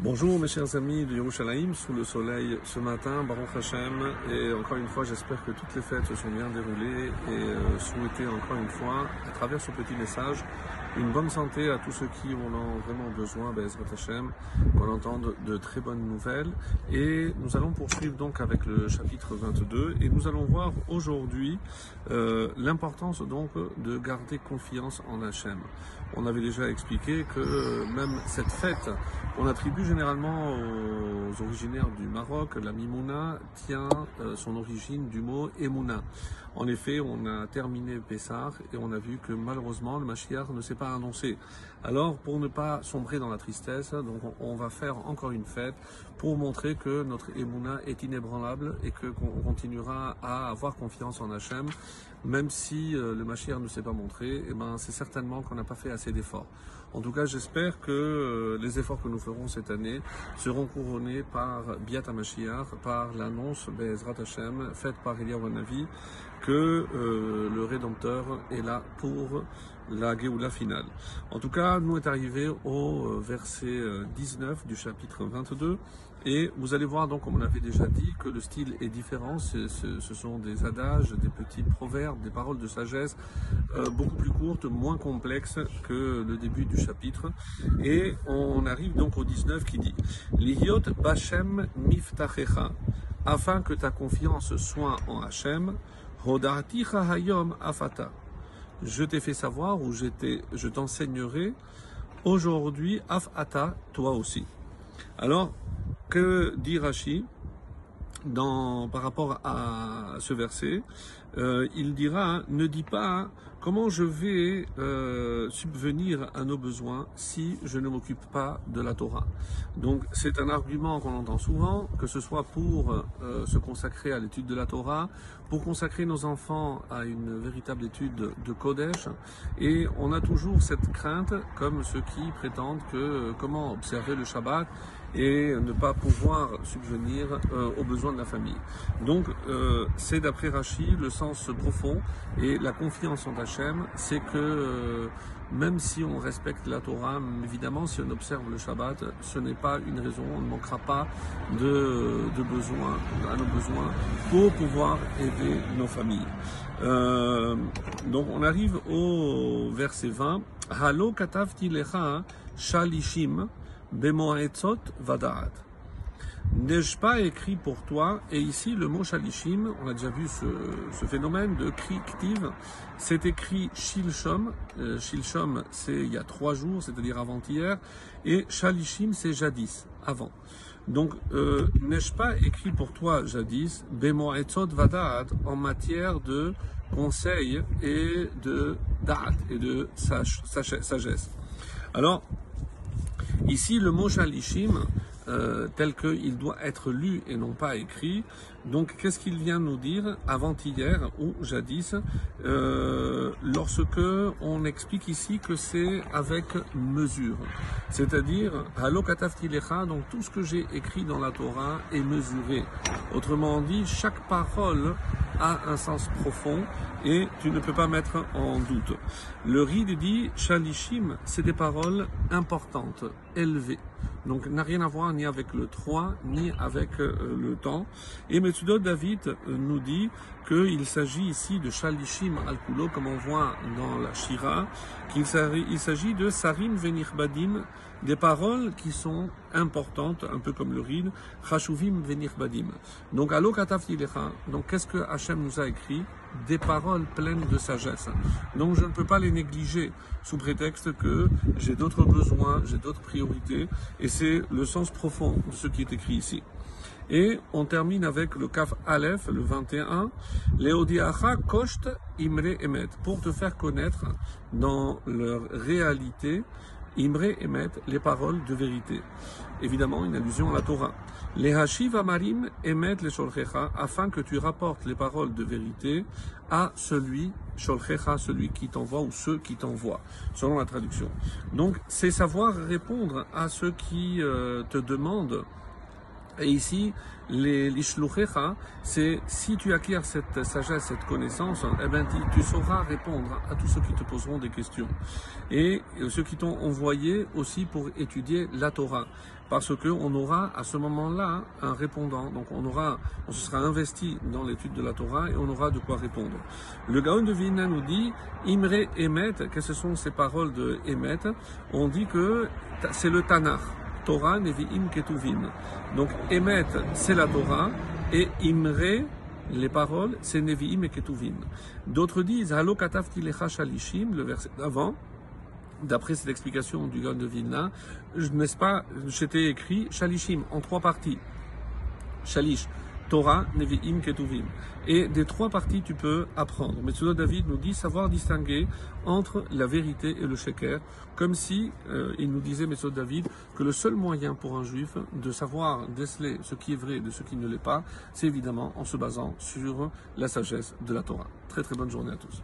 Bonjour mes chers amis de Yerushalayim, sous le soleil ce matin, Baruch Hashem, et encore une fois j'espère que toutes les fêtes se sont bien déroulées et euh, souhaiter encore une fois, à travers ce petit message, une bonne santé à tous ceux qui en ont vraiment besoin, Bezrat Hashem, qu'on entende de très bonnes nouvelles. Et nous allons poursuivre donc avec le chapitre 22 et nous allons voir aujourd'hui euh, l'importance donc de garder confiance en Hachem. On avait déjà expliqué que euh, même cette fête qu'on attribue généralement aux originaires du Maroc, la Mimouna, tient euh, son origine du mot Emouna. En effet, on a terminé Pessah et on a vu que malheureusement le Mashiach ne s'est pas annoncé. Alors, pour ne pas sombrer dans la tristesse, donc on va faire encore une fête pour montrer que notre Emouna est inébranlable et qu'on continuera à avoir confiance en Hachem, même si euh, le Mashiach ne s'est pas montré. Et eh ben, c'est certainement qu'on n'a pas fait assez d'efforts. En tout cas, j'espère que euh, les efforts que nous ferons cette année seront couronnés par Biat Mashiach, par l'annonce Bezrat Hashem faite par Elia Wanavi que euh, le Rédempteur est là pour la Géoula finale. En tout cas, nous est arrivé au euh, verset 19 du chapitre 22 et vous allez voir donc, comme on avait déjà dit, que le style est différent. Ce, sont des adages, des petits proverbes, des paroles de sagesse beaucoup plus courtes, moins complexes que le début du chapitre. Et on arrive donc au 19 qui dit Lihiot Bachem Miftachecha, afin que ta confiance soit en Hachem, Hayom Afata. Je t'ai fait savoir ou je t'enseignerai aujourd'hui Afata, toi aussi. Alors, que dit Rashi par rapport à ce verset euh, Il dira, ne dis pas Comment je vais euh, subvenir à nos besoins si je ne m'occupe pas de la Torah. Donc c'est un argument qu'on entend souvent, que ce soit pour euh, se consacrer à l'étude de la Torah, pour consacrer nos enfants à une véritable étude de Kodesh, et on a toujours cette crainte, comme ceux qui prétendent que comment observer le Shabbat et ne pas pouvoir subvenir aux besoins de la famille. Donc c'est d'après Rachid le sens profond et la confiance en Hachem, c'est que euh, même si on respecte la Torah, évidemment, si on observe le Shabbat, ce n'est pas une raison, on ne manquera pas de, de besoins, à nos besoins pour pouvoir aider nos familles. Euh, donc on arrive au verset 20. Halo katavti lecha shalishim. N'ai-je pas écrit pour toi Et ici, le mot shalishim, on a déjà vu ce, phénomène de cri c'est écrit shilshom. Euh, shilshom, c'est il y a trois jours, c'est-à-dire avant-hier. Et shalishim, c'est jadis, avant. Donc, euh, n'ai-je pas écrit pour toi jadis, bemo etzot vadad, en matière de conseil et de da'at, et de sagesse. Alors, ici, le mot shalishim, euh, tel qu'il doit être lu et non pas écrit. Donc qu'est-ce qu'il vient nous dire avant-hier ou jadis euh, lorsque on explique ici que c'est avec mesure? C'est-à-dire, donc tout ce que j'ai écrit dans la Torah est mesuré. Autrement dit, chaque parole a un sens profond et tu ne peux pas mettre en doute. Le ride dit, Shalishim, c'est des paroles importantes, élevées. Donc n'a rien à voir ni avec le 3 ni avec euh, le temps. Et Metsudot David euh, nous dit qu'il s'agit ici de Shalishim al-Kulo, comme on voit dans la Shira, qu'il s'agit de Sarim Venirbadim, des paroles qui sont importantes, un peu comme le Rid, Chashuvim Venirbadim. Donc, Alo donc qu'est-ce que Hachem nous a écrit? Des paroles pleines de sagesse. Donc, je ne peux pas les négliger sous prétexte que j'ai d'autres besoins, j'ai d'autres priorités, et c'est le sens profond de ce qui est écrit ici. Et on termine avec le Kaf Aleph, le 21, Leodiacha Kost Imre Emet, pour te faire connaître dans leur réalité, Imre Emet, les paroles de vérité. Évidemment, une allusion à la Torah. Les Hashiv Amarim Emet les Sholchecha, afin que tu rapportes les paroles de vérité à celui, Sholchecha, celui qui t'envoie ou ceux qui t'envoient, selon la traduction. Donc, c'est savoir répondre à ceux qui euh, te demandent Et ici, les c'est si tu acquiers cette sagesse, cette connaissance, eh ben, tu, sauras répondre à tous ceux qui te poseront des questions. Et ceux qui t'ont envoyé aussi pour étudier la Torah. Parce que on aura à ce moment-là un répondant. Donc on aura, on se sera investi dans l'étude de la Torah et on aura de quoi répondre. Le Gaon de Vilna nous dit, Imre Emet, que ce sont ces paroles de Emet, on dit que c'est le Tanakh. Torah, Nevi'im, Ketuvim. Donc, Emet, c'est la Torah, et Imre, les paroles, c'est Nevi'im et Ketuvim. D'autres disent, Halo katavti lecha shalishim, le verset d'avant, d'après cette explication du Gaon de Vilna, n'est-ce pas, j'étais écrit Shalishim en trois parties. Shalish, Torah, Nevi'im, Ketuvim. Et des trois parties, tu peux apprendre. Metsudo David nous dit savoir distinguer entre la vérité et le sheker, comme si euh, il nous disait, Metsudo David, que le seul moyen pour un juif de savoir déceler ce qui est vrai de ce qui ne l'est pas, c'est évidemment en se basant sur la sagesse de la Torah. Très très bonne journée à tous.